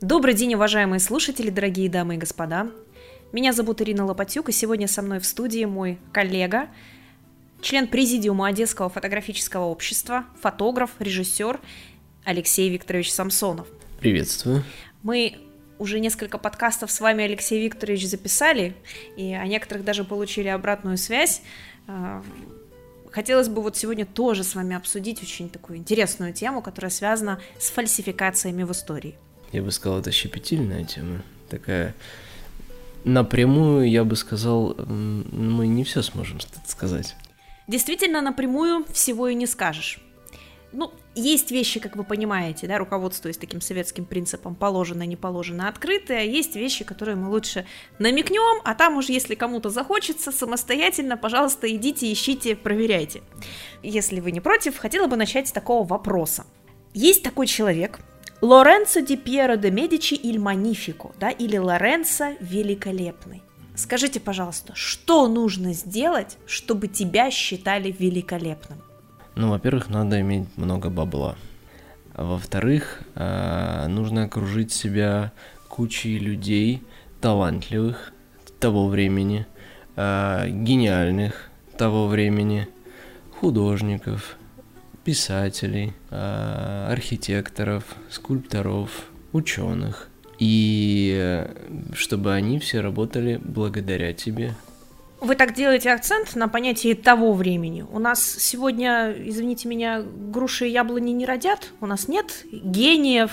Добрый день, уважаемые слушатели, дорогие дамы и господа. Меня зовут Ирина Лопатюк, и сегодня со мной в студии мой коллега, член президиума Одесского фотографического общества, фотограф, режиссер Алексей Викторович Самсонов. Приветствую. Мы уже несколько подкастов с вами, Алексей Викторович, записали, и о некоторых даже получили обратную связь. Хотелось бы вот сегодня тоже с вами обсудить очень такую интересную тему, которая связана с фальсификациями в истории. Я бы сказал, это щепетильная тема. Такая напрямую, я бы сказал, мы не все сможем сказать. Действительно, напрямую всего и не скажешь. Ну, есть вещи, как вы понимаете, да, руководствуясь таким советским принципом положено, не положено, открытое, есть вещи, которые мы лучше намекнем, а там уже, если кому-то захочется, самостоятельно, пожалуйста, идите, ищите, проверяйте. Если вы не против, хотела бы начать с такого вопроса. Есть такой человек, Лоренцо ди Пьеро де Медичи иль Манифико, да, или Лоренцо Великолепный. Скажите, пожалуйста, что нужно сделать, чтобы тебя считали великолепным? Ну, во-первых, надо иметь много бабла. Во-вторых, э, нужно окружить себя кучей людей талантливых того времени, э, гениальных того времени, художников, писателей, э, архитекторов, скульпторов, ученых. И чтобы они все работали благодаря тебе, вы так делаете акцент на понятии того времени. У нас сегодня, извините меня, груши и яблони не родят. У нас нет гениев,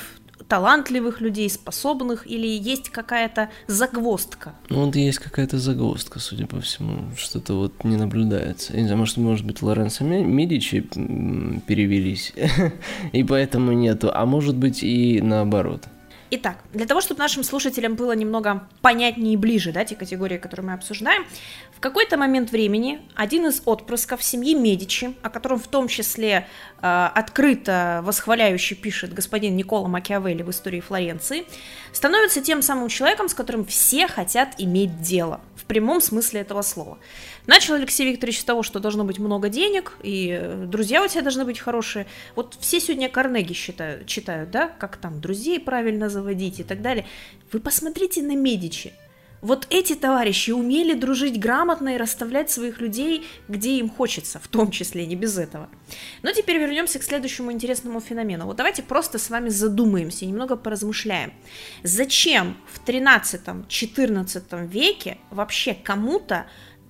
талантливых людей, способных, или есть какая-то загвоздка? Ну, вот есть какая-то загвоздка, судя по всему, что-то вот не наблюдается. Я не знаю, может, может быть, Лоренцо Медичи перевелись, и поэтому нету, а может быть и наоборот. Итак, для того, чтобы нашим слушателям было немного понятнее и ближе, да, те категории, которые мы обсуждаем, в какой-то момент времени один из отпрысков семьи Медичи, о котором в том числе э, открыто восхваляющий пишет господин Никола Макиавелли в истории Флоренции, становится тем самым человеком, с которым все хотят иметь дело, в прямом смысле этого слова. Начал Алексей Викторович с того, что должно быть много денег, и э, друзья у тебя должны быть хорошие. Вот все сегодня Карнеги считают, читают, да, как там друзей правильно заводить и так далее. Вы посмотрите на Медичи. Вот эти товарищи умели дружить грамотно и расставлять своих людей, где им хочется, в том числе не без этого. Но теперь вернемся к следующему интересному феномену. Вот давайте просто с вами задумаемся, немного поразмышляем. Зачем в 13-14 веке вообще кому-то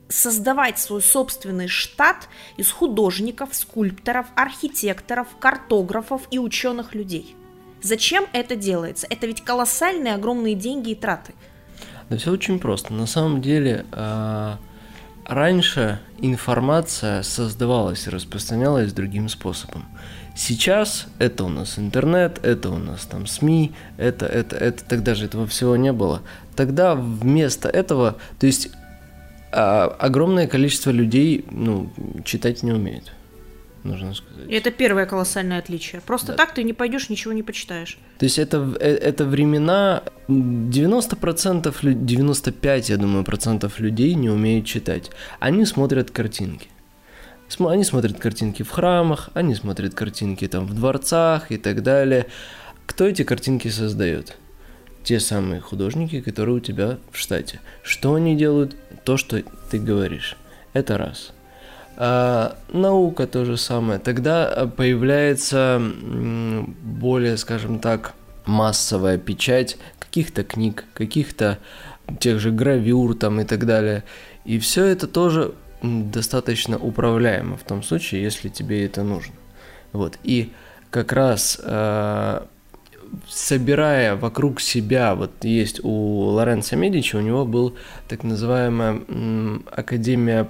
создавать свой собственный штат из художников, скульпторов, архитекторов, картографов и ученых людей. Зачем это делается? Это ведь колоссальные огромные деньги и траты. Да все очень просто. На самом деле, э, раньше информация создавалась и распространялась другим способом. Сейчас это у нас интернет, это у нас там СМИ, это, это, это, тогда же этого всего не было. Тогда вместо этого, то есть а огромное количество людей, ну, читать не умеет, нужно сказать. Это первое колоссальное отличие. Просто да. так ты не пойдешь, ничего не почитаешь. То есть это, э, это времена 90%, 95, я думаю, процентов людей не умеют читать. Они смотрят картинки. Они смотрят картинки в храмах, они смотрят картинки там в дворцах и так далее. Кто эти картинки создает? те самые художники, которые у тебя в штате. Что они делают? То, что ты говоришь. Это раз. А, наука то же самое. Тогда а, появляется более, скажем так, массовая печать каких-то книг, каких-то тех же гравюр там и так далее. И все это тоже достаточно управляемо в том случае, если тебе это нужно. Вот. И как раз э, собирая вокруг себя, вот есть у Лоренцо Медичи, у него был так называемая Академия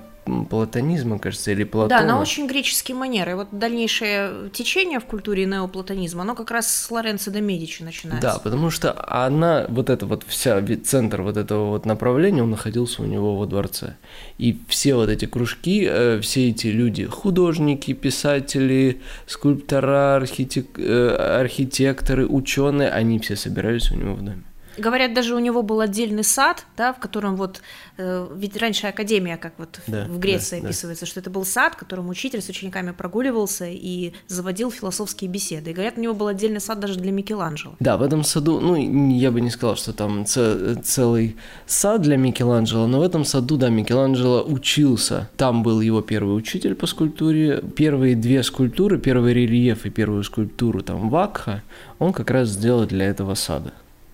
платонизма, кажется, или Платона. Да, на очень греческие манеры. Вот дальнейшее течение в культуре неоплатонизма, оно как раз с Лоренцо де Медичи начинается. Да, потому что она, вот эта вот вся, центр вот этого вот направления, он находился у него во дворце. И все вот эти кружки, э, все эти люди, художники, писатели, скульптора, архитек... Э, архитекторы, ученые, они все собирались у него в доме. Говорят, даже у него был отдельный сад, да, в котором вот, э, ведь раньше академия, как вот да, в Греции да, описывается, да. что это был сад, в котором учитель с учениками прогуливался и заводил философские беседы. И говорят, у него был отдельный сад даже для Микеланджело. Да, в этом саду, ну, я бы не сказал, что там целый сад для Микеланджело, но в этом саду, да, Микеланджело учился. Там был его первый учитель по скульптуре. Первые две скульптуры, первый рельеф и первую скульптуру, там, Вакха, он как раз сделал для этого сада.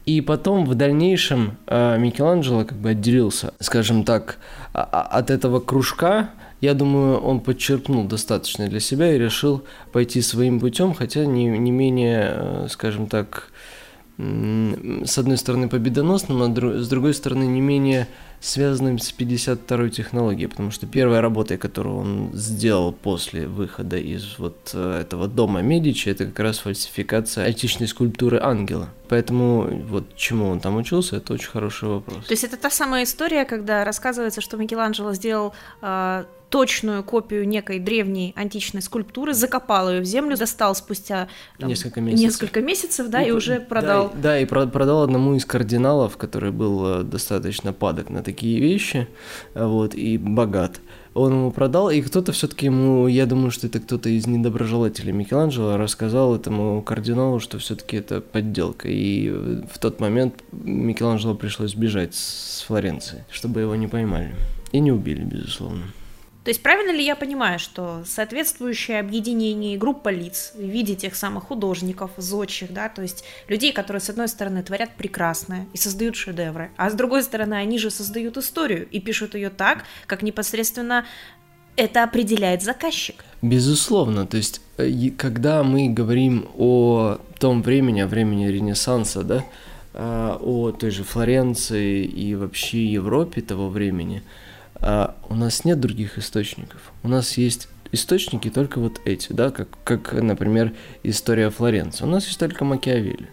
И потом в дальнейшем э, Микеланджело как бы отделился, скажем так, а, а, от этого кружка. Я думаю, он подчеркнул достаточно для себя и решил пойти своим путем, хотя не, не менее, э, скажем так, с одной стороны победоносным, а с другой стороны не менее связанным с 52-й технологией, потому что первая работа, которую он сделал после выхода из вот э, этого дома Медичи, это как раз фальсификация античной скульптуры ангела. Поэтому вот чему он там учился, это очень хороший вопрос. То есть это та самая история, когда рассказывается, что Микеланджело сделал э, точную копию некой древней античной скульптуры, закопал ее в землю, достал спустя там, несколько месяцев, несколько месяцев да, и, и уже продал. Да, да, и продал одному из кардиналов, который был э, достаточно падок на такие вещи, э, вот, и богат. Он ему продал, и кто-то все-таки ему, я думаю, что это кто-то из недоброжелателей Микеланджело рассказал этому кардиналу, что все-таки это подделка. И в тот момент Микеланджело пришлось бежать с Флоренции, чтобы его не поймали. И не убили, безусловно. То есть правильно ли я понимаю, что соответствующее объединение группа лиц в виде тех самых художников, зодчих, да, то есть людей, которые с одной стороны творят прекрасное и создают шедевры, а с другой стороны они же создают историю и пишут ее так, как непосредственно это определяет заказчик. Безусловно, то есть э, когда мы говорим о том времени, о времени Ренессанса, да, э, о той же Флоренции и вообще Европе того времени – а у нас нет других источников. У нас есть источники только вот эти, да, как, как например, история Флоренции. У нас есть только Макиавелли.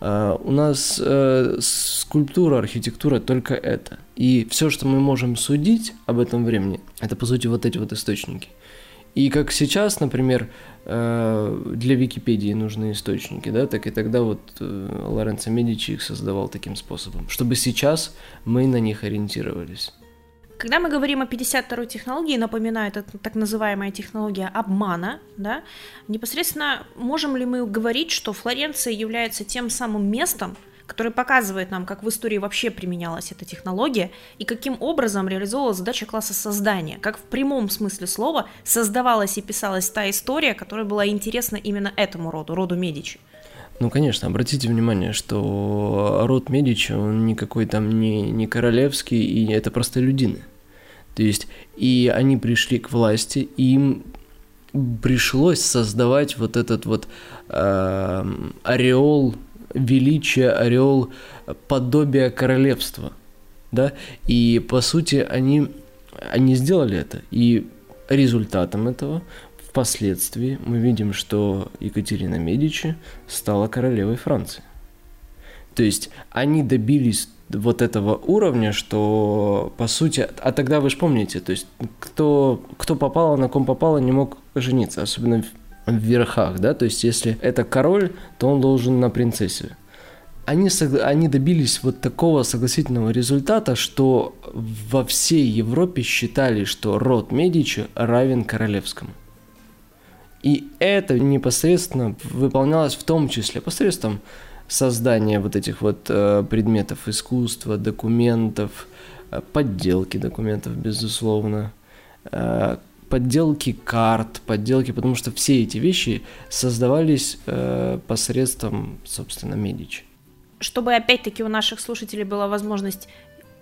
А у нас э, скульптура, архитектура только это. И все, что мы можем судить об этом времени, это по сути вот эти вот источники. И как сейчас, например, э, для Википедии нужны источники, да, так и тогда вот э, Лоренцо Медичи их создавал таким способом, чтобы сейчас мы на них ориентировались. Когда мы говорим о 52-й технологии, напоминаю, это так называемая технология обмана, да, непосредственно можем ли мы говорить, что Флоренция является тем самым местом, который показывает нам, как в истории вообще применялась эта технология и каким образом реализовывалась задача класса создания, как в прямом смысле слова создавалась и писалась та история, которая была интересна именно этому роду, роду Медичи. Ну, конечно, обратите внимание, что род Медичи, он никакой там не, не королевский, и это просто людины. То есть, и они пришли к власти, и им пришлось создавать вот этот вот э, ореол величия, ореол подобия королевства, да, и по сути они, они сделали это, и результатом этого Впоследствии мы видим, что Екатерина Медичи стала королевой Франции. То есть они добились вот этого уровня, что по сути, а тогда вы же помните, то есть кто, кто попало, на ком попало, не мог жениться, особенно в, в верхах, да, то есть если это король, то он должен на принцессе. Они, они добились вот такого согласительного результата, что во всей Европе считали, что род Медичи равен королевскому. И это непосредственно выполнялось в том числе посредством создания вот этих вот э, предметов искусства, документов, э, подделки документов, безусловно, э, подделки карт, подделки, потому что все эти вещи создавались э, посредством, собственно, Медичи. Чтобы опять-таки у наших слушателей была возможность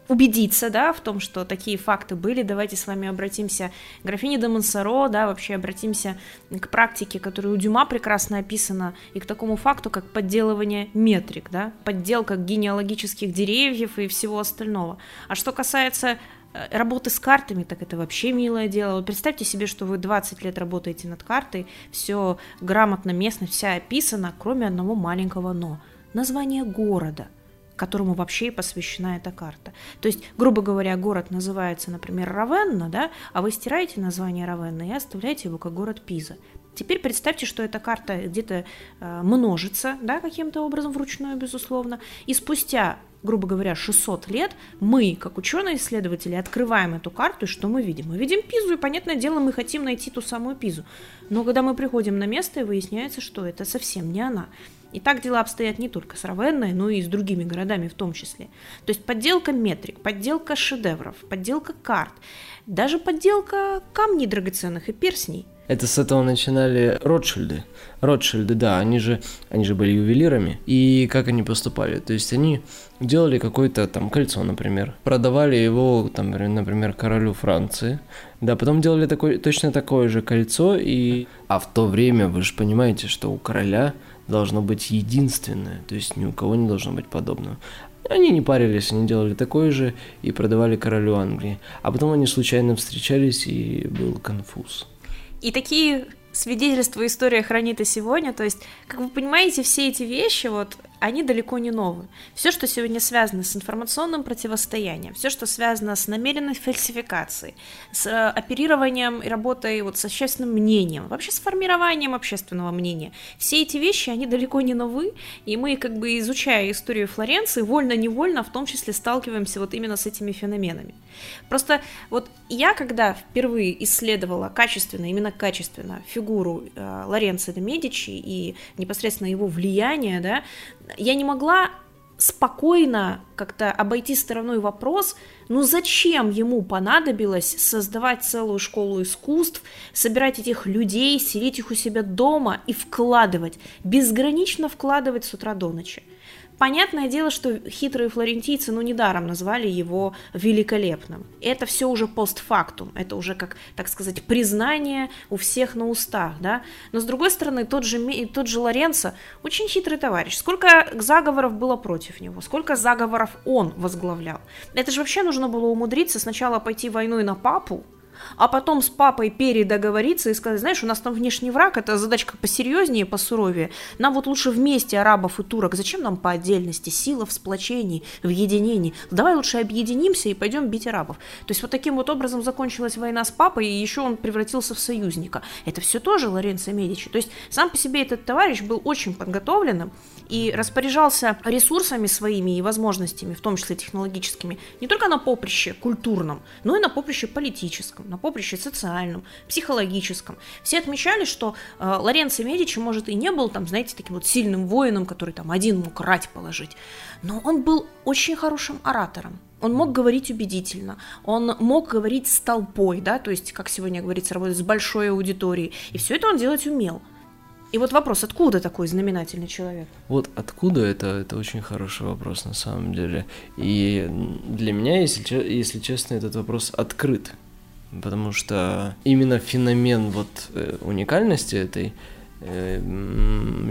убедиться, да, в том, что такие факты были, давайте с вами обратимся к графине де Монсоро, да, вообще обратимся к практике, которая у Дюма прекрасно описана, и к такому факту, как подделывание метрик, да, подделка генеалогических деревьев и всего остального. А что касается э, работы с картами, так это вообще милое дело. Вот представьте себе, что вы 20 лет работаете над картой, все грамотно, местно, вся описана, кроме одного маленького «но». Название города – которому вообще и посвящена эта карта. То есть, грубо говоря, город называется, например, Равенна, да, а вы стираете название Равенна и оставляете его как город Пиза. Теперь представьте, что эта карта где-то э, множится, да, каким-то образом вручную, безусловно, и спустя грубо говоря, 600 лет, мы, как ученые-исследователи, открываем эту карту, и что мы видим? Мы видим Пизу, и, понятное дело, мы хотим найти ту самую Пизу. Но когда мы приходим на место, и выясняется, что это совсем не она. И так дела обстоят не только с Равенной, но и с другими городами в том числе. То есть подделка метрик, подделка шедевров, подделка карт, даже подделка камней драгоценных и перстней – это с этого начинали Ротшильды. Ротшильды, да, они же, они же были ювелирами. И как они поступали? То есть они делали какое-то там кольцо, например, продавали его, там, например, королю Франции, да, потом делали такой, точно такое же кольцо, и... А в то время, вы же понимаете, что у короля должно быть единственное, то есть ни у кого не должно быть подобного. Они не парились, они делали такое же и продавали королю Англии. А потом они случайно встречались, и был конфуз. И такие свидетельства история хранит и сегодня. То есть, как вы понимаете, все эти вещи, вот, они далеко не новые. Все, что сегодня связано с информационным противостоянием, все, что связано с намеренной фальсификацией, с э, оперированием и работой вот с общественным мнением, вообще с формированием общественного мнения, все эти вещи, они далеко не новы, и мы, как бы изучая историю Флоренции, вольно-невольно в том числе сталкиваемся вот именно с этими феноменами. Просто вот я, когда впервые исследовала качественно, именно качественно фигуру э, Лоренцо де Медичи и непосредственно его влияние, да, я не могла спокойно как-то обойти стороной вопрос, ну зачем ему понадобилось создавать целую школу искусств, собирать этих людей, селить их у себя дома и вкладывать, безгранично вкладывать с утра до ночи. Понятное дело, что хитрые флорентийцы, ну, недаром назвали его великолепным. Это все уже постфактум, это уже, как, так сказать, признание у всех на устах, да. Но, с другой стороны, тот же, тот же Лоренцо очень хитрый товарищ. Сколько заговоров было против него, сколько заговоров он возглавлял. Это же вообще нужно было умудриться сначала пойти войной на папу, а потом с папой передоговориться и сказать, знаешь, у нас там внешний враг, это задачка посерьезнее, посуровее. Нам вот лучше вместе арабов и турок. Зачем нам по отдельности? Сила в сплочении, в единении. Давай лучше объединимся и пойдем бить арабов. То есть вот таким вот образом закончилась война с папой, и еще он превратился в союзника. Это все тоже Лоренцо Медичи. То есть сам по себе этот товарищ был очень подготовленным и распоряжался ресурсами своими и возможностями, в том числе технологическими, не только на поприще культурном, но и на поприще политическом на поприще социальном, психологическом. Все отмечали, что э, Лоренцо Медичи, может, и не был там, знаете, таким вот сильным воином, который там один мог рать положить, но он был очень хорошим оратором. Он мог говорить убедительно, он мог говорить с толпой, да, то есть, как сегодня говорится, работать с большой аудиторией, и все это он делать умел. И вот вопрос, откуда такой знаменательный человек? Вот откуда это, это очень хороший вопрос на самом деле. И для меня, если, если честно, этот вопрос открыт потому что именно феномен вот э, уникальности этой э,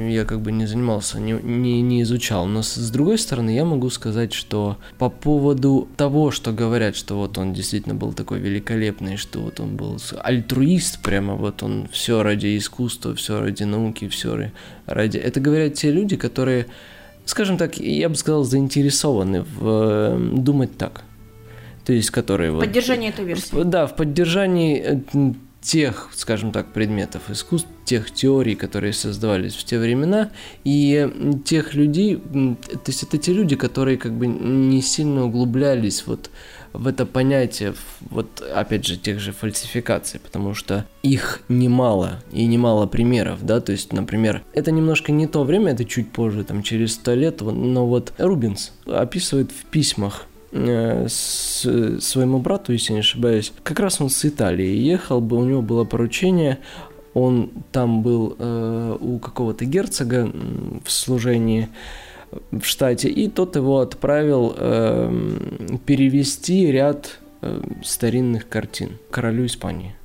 я как бы не занимался, не, не, не изучал. Но с, другой стороны, я могу сказать, что по поводу того, что говорят, что вот он действительно был такой великолепный, что вот он был альтруист, прямо вот он все ради искусства, все ради науки, все ради... Это говорят те люди, которые, скажем так, я бы сказал, заинтересованы в э, думать так то есть которые... Поддержание вот, этой версии. Да, в поддержании э, тех, скажем так, предметов искусств, тех теорий, которые создавались в те времена, и тех людей, то есть это те люди, которые как бы не сильно углублялись вот в это понятие, вот опять же, тех же фальсификаций, потому что их немало, и немало примеров, да, то есть, например, это немножко не то время, это чуть позже, там, через сто лет, но вот Рубинс описывает в письмах с, своему брату, если не ошибаюсь, как раз он с Италии ехал, бы у него было поручение, он там был э, у какого-то герцога в служении в штате, и тот его отправил э, перевести ряд э, старинных картин королю Испании.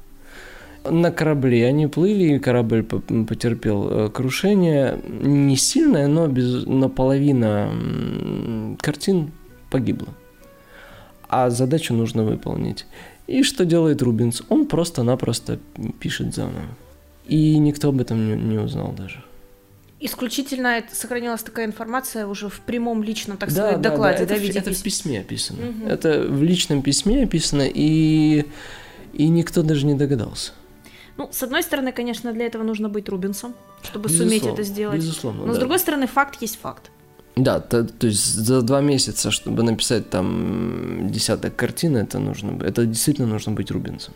На корабле они плыли, и корабль потерпел э, крушение. Не сильное, но, без, но половина картин погибла а задачу нужно выполнить. И что делает Рубинс? Он просто-напросто пишет заново. И никто об этом не, не узнал даже. Исключительно сохранилась такая информация уже в прямом личном, так да, сказать, да, докладе, да, да, это, в, это в письме описано. Угу. Это в личном письме описано, и, и никто даже не догадался. Ну, с одной стороны, конечно, для этого нужно быть Рубинсом, чтобы безусловно, суметь это сделать. Безусловно. Но да. с другой стороны, факт есть факт. Да, то, то есть за два месяца, чтобы написать там десяток картин, это нужно, это действительно нужно быть Рубинсом.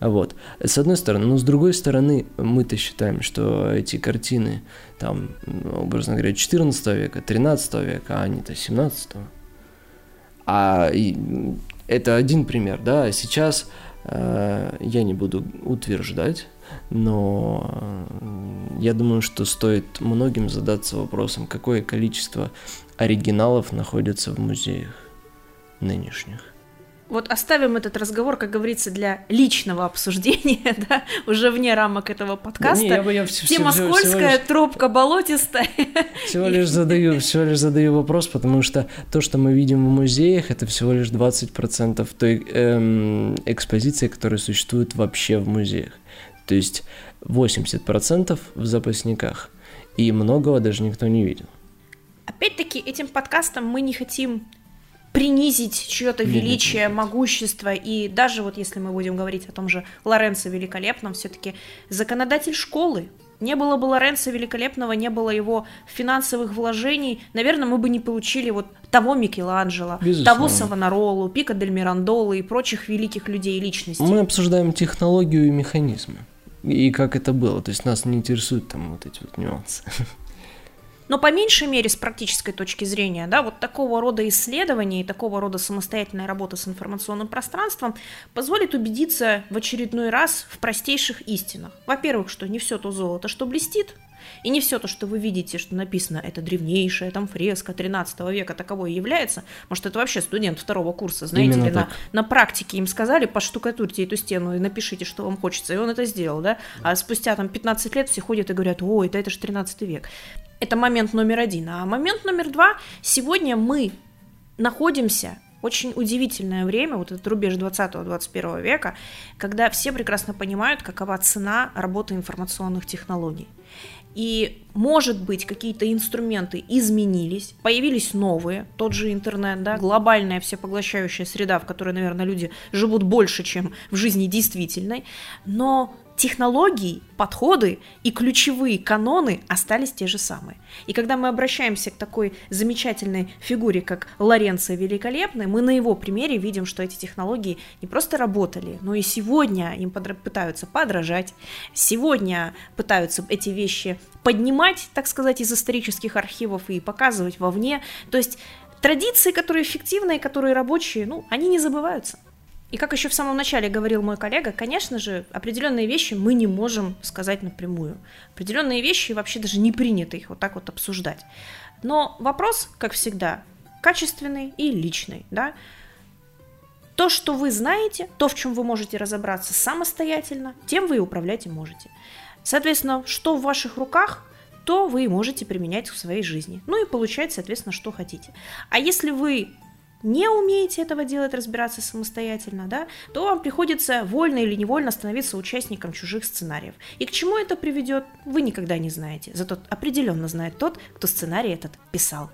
Вот. С одной стороны, но с другой стороны, мы-то считаем, что эти картины, там, образно говоря, 14 века, 13 века, а они-то 17 А и, это один пример, да, а сейчас э, я не буду утверждать, но э, я думаю, что стоит многим задаться вопросом, какое количество оригиналов находится в музеях нынешних вот оставим этот разговор, как говорится, для личного обсуждения, да, уже вне рамок этого подкаста. Да, не, я бы, я все, Тема все, скользкая, лишь, тропка болотистая. Всего лишь задаю, всего лишь задаю вопрос, потому что то, что мы видим в музеях, это всего лишь 20% той эм, экспозиции, которая существует вообще в музеях. То есть 80% в запасниках. И многого даже никто не видел. Опять-таки, этим подкастом мы не хотим принизить чье-то величие, могущество. И даже вот если мы будем говорить о том же Лоренцо Великолепном, все-таки законодатель школы. Не было бы Лоренцо Великолепного, не было его финансовых вложений, наверное, мы бы не получили вот того Микеланджело, Безусловно. того Савонаролу, Пика Дель Мирандола и прочих великих людей и личностей. Мы обсуждаем технологию и механизмы. И как это было. То есть нас не интересуют там вот эти вот нюансы. Но по меньшей мере с практической точки зрения, да, вот такого рода исследования и такого рода самостоятельная работа с информационным пространством позволит убедиться в очередной раз в простейших истинах. Во-первых, что не все то золото, что блестит, и не все то, что вы видите, что написано, это древнейшая там фреска 13 века, таковой является. Может, это вообще студент второго курса, знаете Именно ли, на, на практике им сказали, поштукатурьте эту стену и напишите, что вам хочется, и он это сделал, да? А спустя там 15 лет все ходят и говорят, ой, это, это же 13 век. Это момент номер один. А момент номер два, сегодня мы находимся очень удивительное время, вот этот рубеж 20-21 века, когда все прекрасно понимают, какова цена работы информационных технологий. И, может быть, какие-то инструменты изменились, появились новые, тот же интернет, да, глобальная всепоглощающая среда, в которой, наверное, люди живут больше, чем в жизни действительной, но технологии, подходы и ключевые каноны остались те же самые. И когда мы обращаемся к такой замечательной фигуре, как Лоренцо Великолепный, мы на его примере видим, что эти технологии не просто работали, но и сегодня им подра- пытаются подражать, сегодня пытаются эти вещи поднимать, так сказать, из исторических архивов и показывать вовне. То есть традиции, которые эффективные, которые рабочие, ну, они не забываются. И как еще в самом начале говорил мой коллега, конечно же, определенные вещи мы не можем сказать напрямую. Определенные вещи вообще даже не принято их вот так вот обсуждать. Но вопрос, как всегда, качественный и личный, да. То, что вы знаете, то, в чем вы можете разобраться самостоятельно, тем вы и управлять и можете. Соответственно, что в ваших руках, то вы можете применять в своей жизни. Ну и получать, соответственно, что хотите. А если вы не умеете этого делать, разбираться самостоятельно, да, то вам приходится вольно или невольно становиться участником чужих сценариев. И к чему это приведет, вы никогда не знаете. Зато определенно знает тот, кто сценарий этот писал.